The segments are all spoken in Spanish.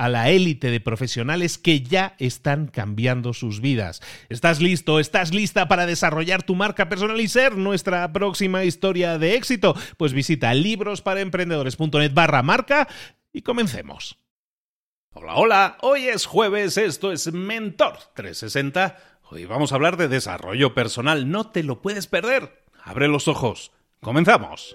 a la élite de profesionales que ya están cambiando sus vidas. ¿Estás listo? ¿Estás lista para desarrollar tu marca personal y ser nuestra próxima historia de éxito? Pues visita librosparaemprendedores.net barra marca y comencemos. Hola, hola, hoy es jueves, esto es Mentor 360. Hoy vamos a hablar de desarrollo personal, no te lo puedes perder. Abre los ojos. Comenzamos.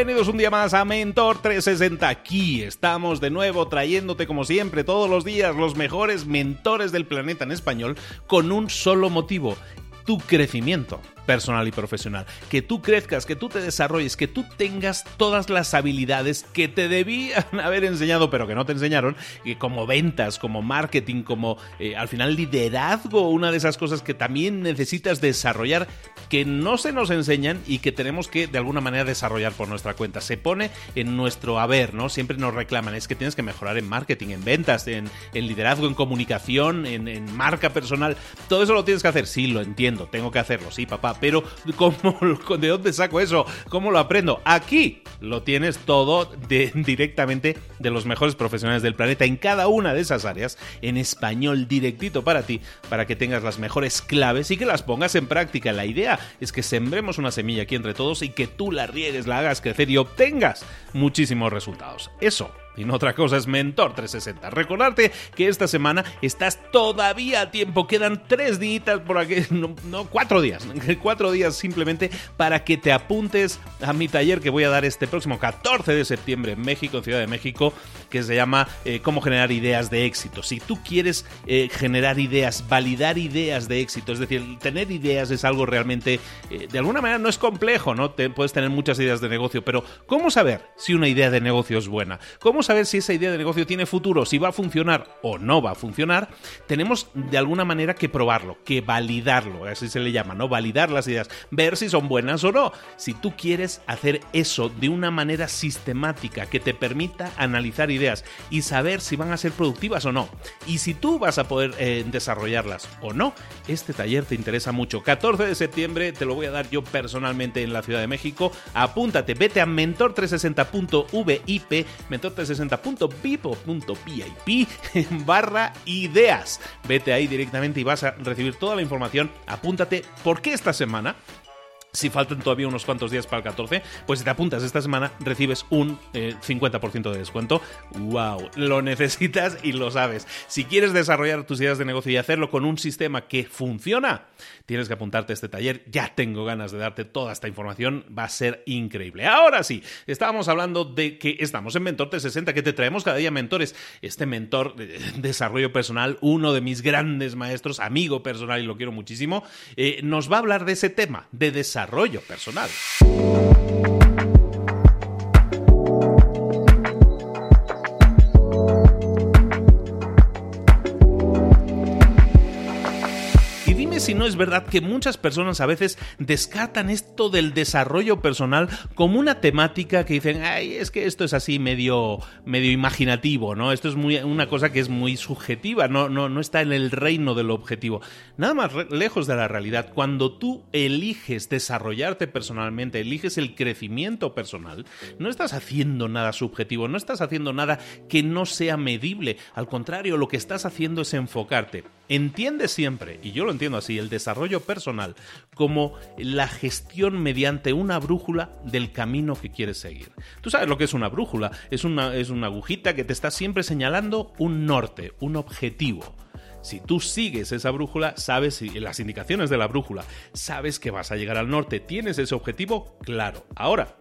Bienvenidos un día más a Mentor 360. Aquí estamos de nuevo trayéndote como siempre todos los días los mejores mentores del planeta en español con un solo motivo, tu crecimiento personal y profesional. Que tú crezcas, que tú te desarrolles, que tú tengas todas las habilidades que te debían haber enseñado, pero que no te enseñaron, que como ventas, como marketing, como eh, al final liderazgo, una de esas cosas que también necesitas desarrollar, que no se nos enseñan y que tenemos que de alguna manera desarrollar por nuestra cuenta. Se pone en nuestro haber, ¿no? Siempre nos reclaman, es que tienes que mejorar en marketing, en ventas, en, liderazgo, en comunicación, en, en marca personal. Todo eso lo tienes que hacer. Sí, lo entiendo, tengo que hacerlo, sí, papá pero ¿cómo, ¿de dónde saco eso? ¿Cómo lo aprendo? Aquí lo tienes todo directamente de los mejores profesionales del planeta en cada una de esas áreas, en español directito para ti, para que tengas las mejores claves y que las pongas en práctica. La idea es que sembremos una semilla aquí entre todos y que tú la riegues, la hagas crecer y obtengas muchísimos resultados. Eso no otra cosa es Mentor 360. Recordarte que esta semana estás todavía a tiempo. Quedan tres días por aquí, no, cuatro días. Cuatro días simplemente para que te apuntes a mi taller que voy a dar este próximo 14 de septiembre en México, en Ciudad de México, que se llama eh, Cómo generar ideas de éxito. Si tú quieres eh, generar ideas, validar ideas de éxito, es decir, tener ideas es algo realmente, eh, de alguna manera no es complejo, ¿no? Te, puedes tener muchas ideas de negocio, pero ¿cómo saber si una idea de negocio es buena? ¿Cómo saber si esa idea de negocio tiene futuro, si va a funcionar o no va a funcionar, tenemos de alguna manera que probarlo, que validarlo, así se le llama, ¿no? Validar las ideas, ver si son buenas o no. Si tú quieres hacer eso de una manera sistemática que te permita analizar ideas y saber si van a ser productivas o no, y si tú vas a poder eh, desarrollarlas o no, este taller te interesa mucho. 14 de septiembre te lo voy a dar yo personalmente en la Ciudad de México. Apúntate, vete a mentor360.vip, mentor360 60.pipo.pip barra ideas. Vete ahí directamente y vas a recibir toda la información. Apúntate porque esta semana si faltan todavía unos cuantos días para el 14, pues si te apuntas esta semana recibes un 50% eh, de descuento. ¡Wow! Lo necesitas y lo sabes. Si quieres desarrollar tus ideas de negocio y hacerlo con un sistema que funciona, tienes que apuntarte a este taller. Ya tengo ganas de darte toda esta información. Va a ser increíble. Ahora sí, estábamos hablando de que estamos en Mentor 360, que te traemos cada día mentores. Este mentor de desarrollo personal, uno de mis grandes maestros, amigo personal y lo quiero muchísimo, eh, nos va a hablar de ese tema, de desarrollo desarrollo personal. Si no es verdad que muchas personas a veces descartan esto del desarrollo personal como una temática que dicen, ay, es que esto es así medio, medio imaginativo, ¿no? Esto es muy, una cosa que es muy subjetiva, no, no, no está en el reino del objetivo. Nada más lejos de la realidad. Cuando tú eliges desarrollarte personalmente, eliges el crecimiento personal, no estás haciendo nada subjetivo, no estás haciendo nada que no sea medible. Al contrario, lo que estás haciendo es enfocarte. Entiende siempre, y yo lo entiendo así, el desarrollo personal como la gestión mediante una brújula del camino que quieres seguir. Tú sabes lo que es una brújula, es una, es una agujita que te está siempre señalando un norte, un objetivo. Si tú sigues esa brújula, sabes las indicaciones de la brújula, sabes que vas a llegar al norte, tienes ese objetivo claro. Ahora,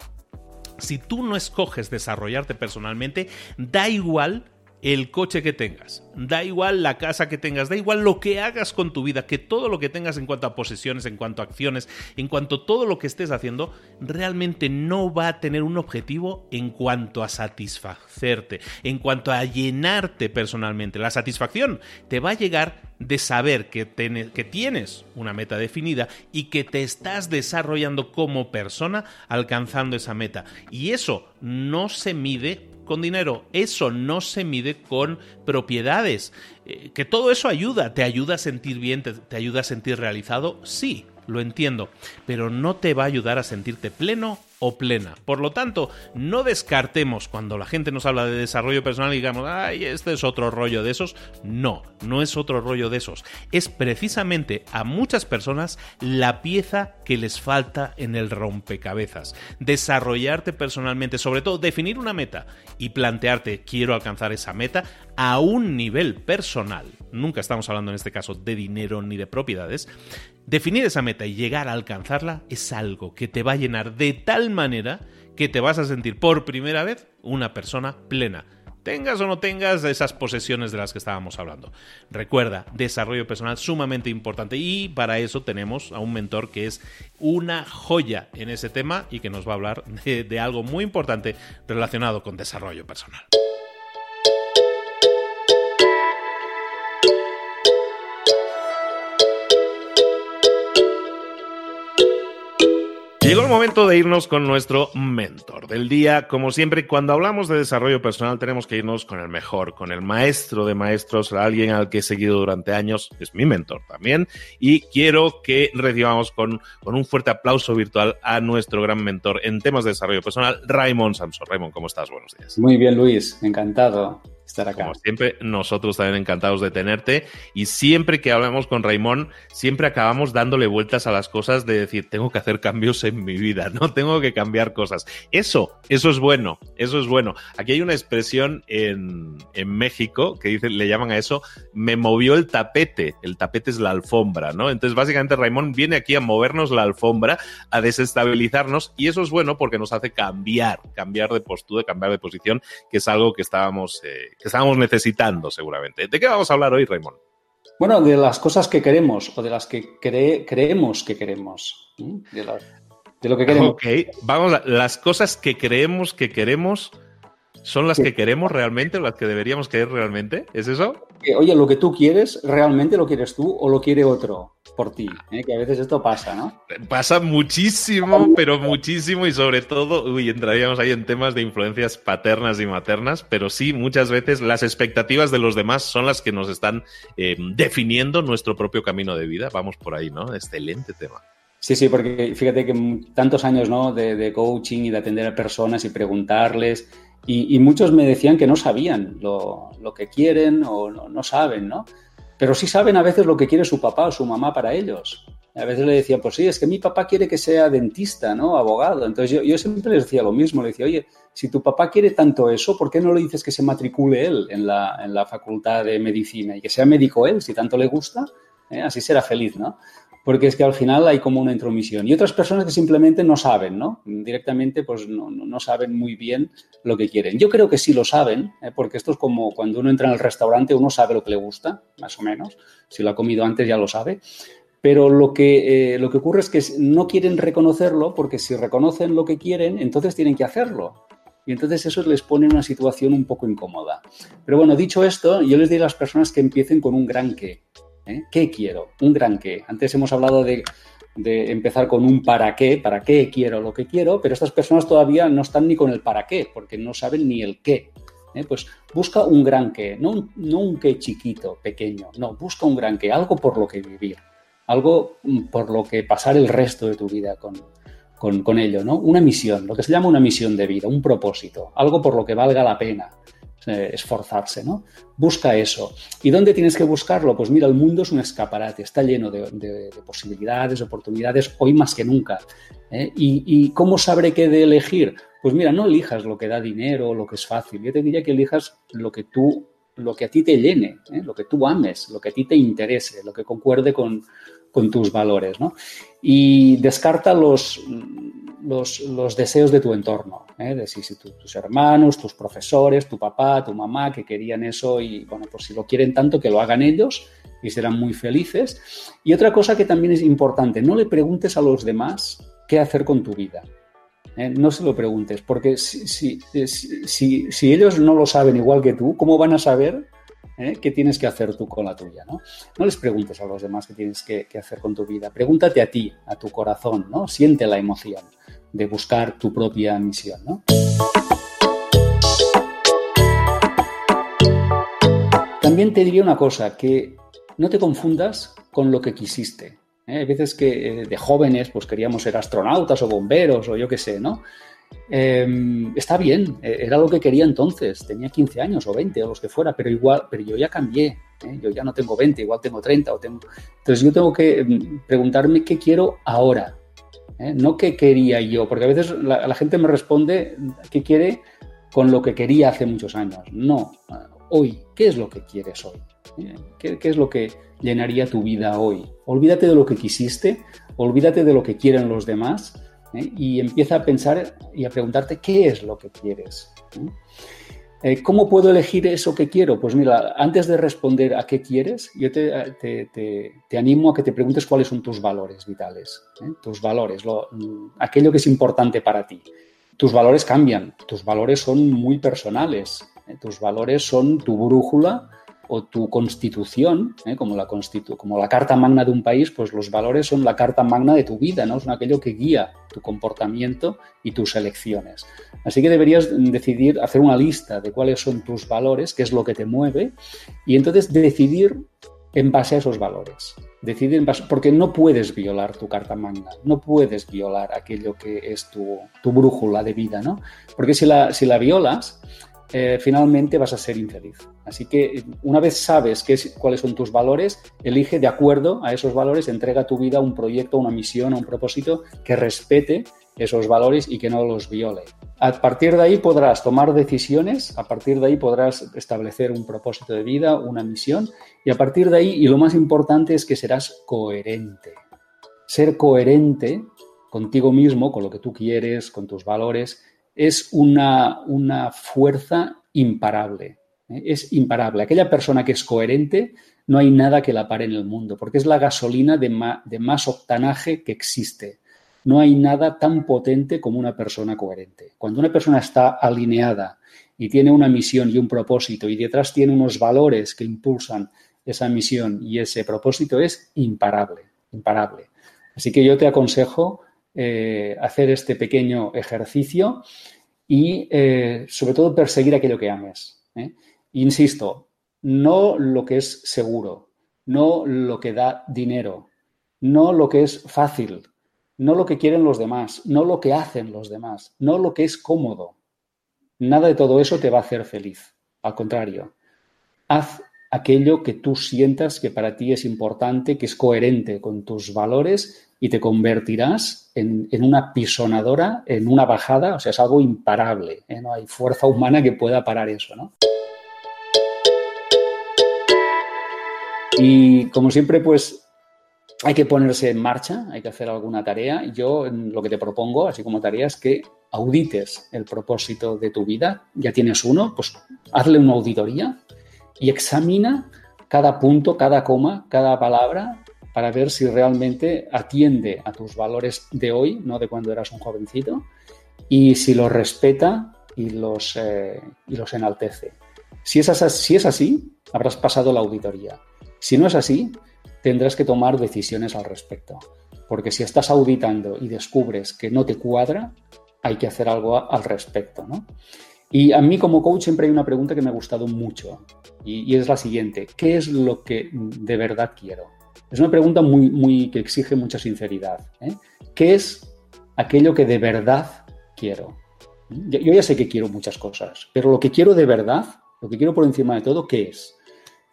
si tú no escoges desarrollarte personalmente, da igual el coche que tengas, da igual la casa que tengas, da igual lo que hagas con tu vida, que todo lo que tengas en cuanto a posesiones, en cuanto a acciones, en cuanto a todo lo que estés haciendo, realmente no va a tener un objetivo en cuanto a satisfacerte, en cuanto a llenarte personalmente. La satisfacción te va a llegar de saber que, que tienes una meta definida y que te estás desarrollando como persona alcanzando esa meta. Y eso no se mide con dinero. Eso no se mide con propiedades. Eh, que todo eso ayuda, te ayuda a sentir bien, te ayuda a sentir realizado, sí, lo entiendo, pero no te va a ayudar a sentirte pleno o plena. Por lo tanto, no descartemos cuando la gente nos habla de desarrollo personal y digamos, ay, este es otro rollo de esos. No, no es otro rollo de esos. Es precisamente a muchas personas la pieza que les falta en el rompecabezas. Desarrollarte personalmente, sobre todo definir una meta y plantearte, quiero alcanzar esa meta a un nivel personal. Nunca estamos hablando en este caso de dinero ni de propiedades. Definir esa meta y llegar a alcanzarla es algo que te va a llenar de tal manera que te vas a sentir por primera vez una persona plena. Tengas o no tengas esas posesiones de las que estábamos hablando. Recuerda, desarrollo personal sumamente importante y para eso tenemos a un mentor que es una joya en ese tema y que nos va a hablar de, de algo muy importante relacionado con desarrollo personal. Llegó el momento de irnos con nuestro mentor del día. Como siempre, cuando hablamos de desarrollo personal, tenemos que irnos con el mejor, con el maestro de maestros, alguien al que he seguido durante años, es mi mentor también. Y quiero que recibamos con, con un fuerte aplauso virtual a nuestro gran mentor en temas de desarrollo personal, Raymond Samson. Raymond, ¿cómo estás? Buenos días. Muy bien, Luis. Encantado estar acá. Como siempre, nosotros también encantados de tenerte. Y siempre que hablamos con Raymond, siempre acabamos dándole vueltas a las cosas de decir, tengo que hacer cambios en mi vida, no tengo que cambiar cosas. Eso, eso es bueno, eso es bueno. Aquí hay una expresión en, en México que dice, le llaman a eso, me movió el tapete. El tapete es la alfombra, ¿no? Entonces, básicamente, Raymond viene aquí a movernos la alfombra, a desestabilizarnos, y eso es bueno porque nos hace cambiar, cambiar de postura, cambiar de posición, que es algo que estábamos, eh, que estábamos necesitando seguramente. ¿De qué vamos a hablar hoy, Raymond? Bueno, de las cosas que queremos o de las que creemos que queremos. De, lo que queremos. Ok, vamos a las cosas que creemos que queremos ¿Son las que queremos realmente o las que deberíamos querer realmente? ¿Es eso? oye, lo que tú quieres, ¿realmente lo quieres tú o lo quiere otro por ti? ¿eh? Que a veces esto pasa, ¿no? Pasa muchísimo, pero muchísimo y sobre todo, uy, entraríamos ahí en temas de influencias paternas y maternas, pero sí, muchas veces las expectativas de los demás son las que nos están eh, definiendo nuestro propio camino de vida. Vamos por ahí, ¿no? Excelente tema. Sí, sí, porque fíjate que tantos años ¿no? de, de coaching y de atender a personas y preguntarles y, muchos me decían que no sabían lo, que quieren o no, saben, ¿no? Pero sí saben a veces lo que quiere su papá o su mamá para ellos. A veces le decía, pues sí, es que mi papá quiere que sea dentista, ¿no? Abogado. Entonces yo, yo siempre les decía lo mismo, le decía, oye, si tu papá quiere tanto eso, ¿por qué no le dices que se matricule él en la, en la facultad de medicina y que sea médico él, si tanto le gusta? ¿Eh? Así será feliz, ¿no? Porque es que al final hay como una intromisión. Y otras personas que simplemente no saben, ¿no? Directamente pues no, no saben muy bien lo que quieren. Yo creo que sí lo saben, ¿eh? porque esto es como cuando uno entra en el restaurante, uno sabe lo que le gusta, más o menos. Si lo ha comido antes ya lo sabe. Pero lo que, eh, lo que ocurre es que no quieren reconocerlo porque si reconocen lo que quieren, entonces tienen que hacerlo. Y entonces eso les pone en una situación un poco incómoda. Pero bueno, dicho esto, yo les diría a las personas que empiecen con un gran qué. ¿Eh? ¿Qué quiero? Un gran qué. Antes hemos hablado de, empezar con un para qué, para qué quiero lo que quiero, pero estas personas todavía no están ni con el para qué, porque no saben ni el qué. ¿eh? Pues busca un gran qué, no un, no un qué chiquito, pequeño, no, busca un gran qué, algo por lo que vivir, algo mm, por lo que pasar el resto de tu vida con, con, con ello, ¿no? Una misión, lo que se llama una misión de vida, un propósito, algo por lo que valga la pena eh, esforzarse, ¿no? Busca eso. ¿Y dónde tienes que buscarlo? Pues mira, el mundo es un escaparate, está lleno de, posibilidades, oportunidades, hoy más que nunca. ¿eh? ¿Y, cómo sabré qué de elegir? Pues mira, no elijas lo que da dinero, lo que es fácil. Yo te diría que elijas lo que tú, lo que a ti te llene, ¿eh? lo que tú ames, lo que a ti te interese, lo que concuerde con, con tus valores, ¿no? Y descarta los, los, deseos de tu entorno, ¿eh? si, tus hermanos, tus profesores, tu papá, tu mamá, que querían eso y, bueno, pues si lo quieren tanto, que lo hagan ellos y serán muy felices. Y otra cosa que también es importante, no le preguntes a los demás qué hacer con tu vida. ¿eh? No se lo preguntes, porque si, si, si ellos no lo saben igual que tú, ¿cómo van a saber ¿eh? qué tienes que hacer tú con la tuya. ¿no? no les preguntes a los demás qué tienes que, hacer con tu vida. Pregúntate a ti, a tu corazón, ¿no? Siente la emoción de buscar tu propia misión. ¿no? También te diría una cosa, que no te confundas con lo que quisiste. ¿eh? Hay veces que eh, de jóvenes pues queríamos ser astronautas o bomberos o yo qué sé, ¿no? Em, está bien, e, era lo que quería entonces, tenía 15 años o 20 o los que fuera, pero igual, pero yo ya cambié, ¿eh? yo ya no tengo 20, igual tengo 30 o tengo... Entonces yo tengo que em, preguntarme qué quiero ahora, ¿eh? no qué quería yo, porque a veces la, gente me responde qué quiere con lo que quería hace muchos años. No, hoy, ¿qué es lo que quieres hoy? ¿Eh? ¿Qué, ¿Qué es lo que llenaría tu vida hoy? Olvídate de lo que quisiste, olvídate de lo que quieren los demás ¿eh? y empieza a pensar y a preguntarte qué es lo que quieres. Eh, ¿Cómo puedo elegir eso que quiero? Pues mira, antes de responder a qué quieres, yo te, animo a que te preguntes cuáles son tus valores vitales, ¿eh? tus valores, lo, aquello que es importante para ti. Tus valores cambian, tus valores son muy personales, tus valores son tu brújula o tu constitución, ¿eh? como, la como la carta magna de un país, pues los valores son la carta magna de tu vida, ¿no? Son aquello que guía tu comportamiento y tus elecciones. Así que deberías decidir, hacer una lista de cuáles son tus valores, qué es lo que te mueve, y entonces decidir en base a esos valores. Decidir porque no puedes violar tu carta magna, no puedes violar aquello que es tu, tu brújula de vida, ¿no? Porque si la, si la violas, eh, finalmente vas a ser infeliz. Así que una vez sabes qué cuáles son tus valores, elige de acuerdo a esos valores, entrega tu vida a un proyecto, una misión, a un propósito que respete esos valores y que no los viole. A partir de ahí podrás tomar decisiones, a partir de ahí podrás establecer un propósito de vida, una misión y a partir de ahí, y lo más importante es que serás coherente. Ser coherente contigo mismo, con lo que tú quieres, con tus valores, es una, una fuerza imparable. ¿eh? Es imparable. Aquella persona que es coherente, no hay nada que la pare en el mundo, porque es la gasolina de, de más octanaje que existe. No hay nada tan potente como una persona coherente. Cuando una persona está alineada y tiene una misión y un propósito y detrás tiene unos valores que impulsan esa misión y ese propósito, es imparable, imparable. Así que yo te aconsejo eh, hacer este pequeño ejercicio y eh, sobre todo perseguir aquello que ames. ¿eh? Insisto, no lo que es seguro, no lo que da dinero, no lo que es fácil, no lo que quieren los demás, no lo que hacen los demás, no lo que es cómodo. Nada de todo eso te va a hacer feliz. Al contrario, haz aquello que tú sientas que para ti es importante, que es coherente con tus valores y te convertirás en, una pisonadora, en una bajada, o sea, es algo imparable, ¿eh? no hay fuerza humana que pueda parar eso, ¿no? Y como siempre, pues hay que ponerse en marcha, hay que hacer alguna tarea. Yo lo que te propongo, así como tarea, es que audites el propósito de tu vida. Ya tienes uno, pues hazle una auditoría y examina cada punto, cada coma, cada palabra para ver si realmente atiende a tus valores de hoy, no de cuando eras un jovencito, y si los respeta y los, eh, y los enaltece. Si es, así, si es así, habrás pasado la auditoría. Si no es así, tendrás que tomar decisiones al respecto. Porque si estás auditando y descubres que no te cuadra, hay que hacer algo al respecto. ¿no? Y a mí como coach siempre hay una pregunta que me ha gustado mucho y, es la siguiente, ¿qué es lo que de verdad quiero? Es una pregunta muy, que exige mucha sinceridad. ¿eh? ¿Qué es aquello que de verdad quiero? Yo, ya sé que quiero muchas cosas, pero lo que quiero de verdad, lo que quiero por encima de todo, ¿qué es?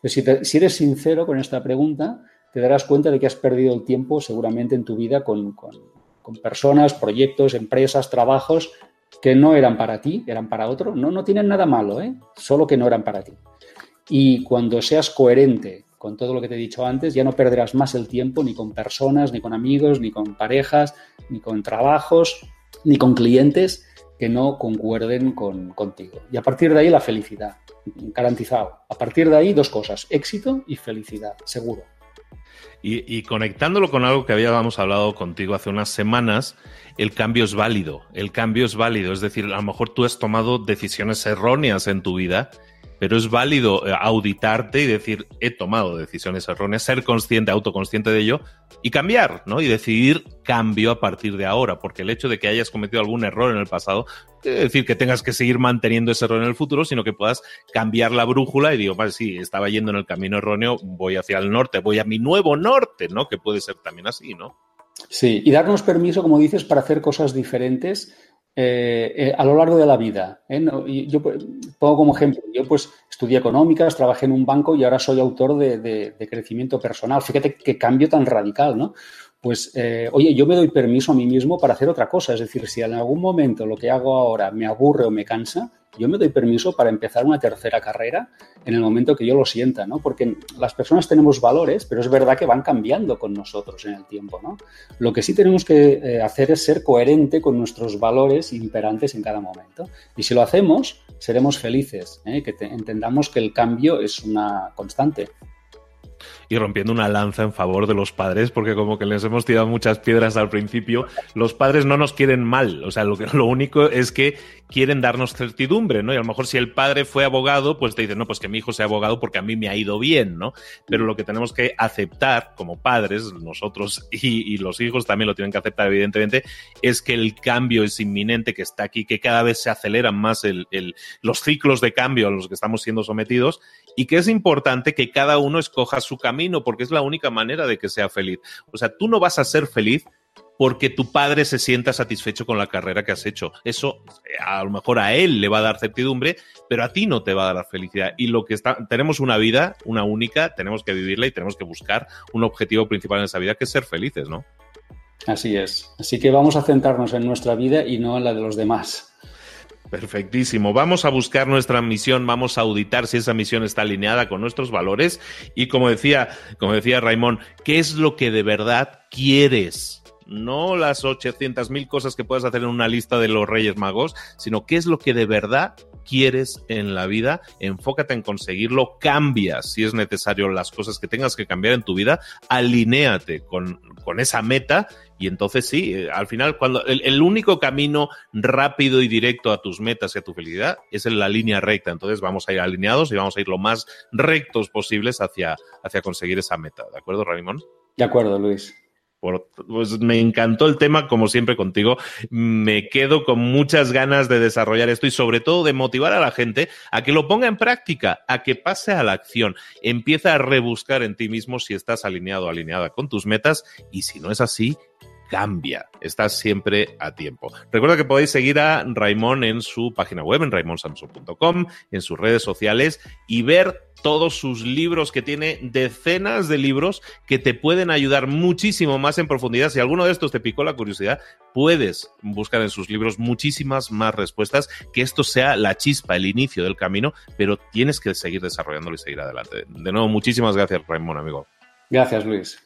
si, si, eres sincero con esta pregunta, te darás cuenta de que has perdido el tiempo seguramente en tu vida con personas, proyectos, empresas, trabajos que no eran para ti, eran para otro. No, no tienen nada malo, ¿eh? solo que no eran para ti. Y cuando seas coherente con todo lo que te he dicho antes, ya no perderás más el tiempo ni con personas, ni con amigos, ni con parejas, ni con trabajos, ni con clientes que no concuerden con, contigo. Y a partir de ahí la felicidad, garantizado. A partir de ahí dos cosas, éxito y felicidad, seguro. Y, conectándolo con algo que habíamos hablado contigo hace unas semanas, el cambio es válido. El cambio es válido. Es decir, a lo mejor tú has tomado decisiones erróneas en tu vida pero es válido eh, auditarte y decir, he tomado decisiones erróneas, ser consciente, autoconsciente de ello y cambiar, ¿no? Y decidir cambio a partir de ahora, porque el hecho de que hayas cometido algún error en el pasado, quiere decir que tengas que seguir manteniendo ese error en el futuro, sino que puedas cambiar la brújula y digo, vale, sí, estaba yendo en el camino erróneo, voy hacia el norte, voy a mi nuevo norte, ¿no? Que puede ser también así, ¿no? Sí, y darnos permiso, como dices, para hacer cosas diferentes eh, eh, a lo largo de la vida. ¿eh? yo pongo como ejemplo, yo pues estudié económicas, trabajé en un banco y ahora soy autor de, de crecimiento personal. Fíjate qué cambio tan radical, ¿no? pues, oye, yo me doy permiso a mí mismo para hacer otra cosa. Es decir, si en algún momento lo que hago ahora me aburre o me cansa, yo me doy permiso para empezar una tercera carrera en el momento que yo lo sienta, ¿no? Porque las personas tenemos valores, pero es verdad que van cambiando con nosotros en el tiempo, ¿no? Lo que sí tenemos que eh, hacer es ser coherente con nuestros valores imperantes en cada momento. Y si lo hacemos, seremos felices, ¿eh? que entendamos que el cambio es una constante y rompiendo una lanza en favor de los padres, porque como que les hemos tirado muchas piedras al principio, los padres no nos quieren mal, o sea, lo, lo único es que quieren darnos certidumbre, ¿no? Y a lo mejor si el padre fue abogado, pues te dicen, no, pues que mi hijo sea abogado porque a mí me ha ido bien, ¿no? Pero lo que tenemos que aceptar como padres, nosotros y, los hijos también lo tienen que aceptar, evidentemente, es que el cambio es inminente, que está aquí, que cada vez se aceleran más el, los ciclos de cambio a los que estamos siendo sometidos y que es importante que cada uno escoja su camino porque es la única manera de que sea feliz. O sea, tú no vas a ser feliz porque tu padre se sienta satisfecho con la carrera que has hecho. Eso a lo mejor a él le va a dar certidumbre, pero a ti no te va a dar felicidad. Y lo que está, tenemos una vida, una única, tenemos que vivirla y tenemos que buscar un objetivo principal en esa vida que es ser felices, ¿no? Así es. Así que vamos a centrarnos en nuestra vida y no en la de los demás. Perfectísimo. Vamos a buscar nuestra misión, vamos a auditar si esa misión está alineada con nuestros valores y como decía, como decía Raimón, ¿qué es lo que de verdad quieres? No las 800 mil cosas que puedas hacer en una lista de los Reyes Magos, sino qué es lo que de verdad quieres en la vida, enfócate en conseguirlo, cambia si es necesario las cosas que tengas que cambiar en tu vida, alinéate con, con esa meta y entonces sí, eh, al final, cuando el, único camino rápido y directo a tus metas y a tu felicidad es en la línea recta. Entonces vamos a ir alineados y vamos a ir lo más rectos posibles hacia, hacia conseguir esa meta. ¿De acuerdo, Ramón? De acuerdo, Luis. pues me encantó el tema, como siempre contigo. Me quedo con muchas ganas de desarrollar esto y sobre todo de motivar a la gente a que lo ponga en práctica, a que pase a la acción. Empieza a rebuscar en ti mismo si estás alineado o alineada con tus metas y si no es así, cambia. Estás siempre a tiempo. Recuerda que podéis seguir a Raimón en su página web, en raimonsamson.com, en sus redes sociales y ver todos sus libros, que tiene decenas de libros que te pueden ayudar muchísimo más en profundidad. Si alguno de estos te picó la curiosidad, puedes buscar en sus libros muchísimas más respuestas, que esto sea la chispa, el inicio del camino, pero tienes que seguir desarrollándolo y seguir adelante. De nuevo, muchísimas gracias, Raimón, amigo. Gracias, Luis.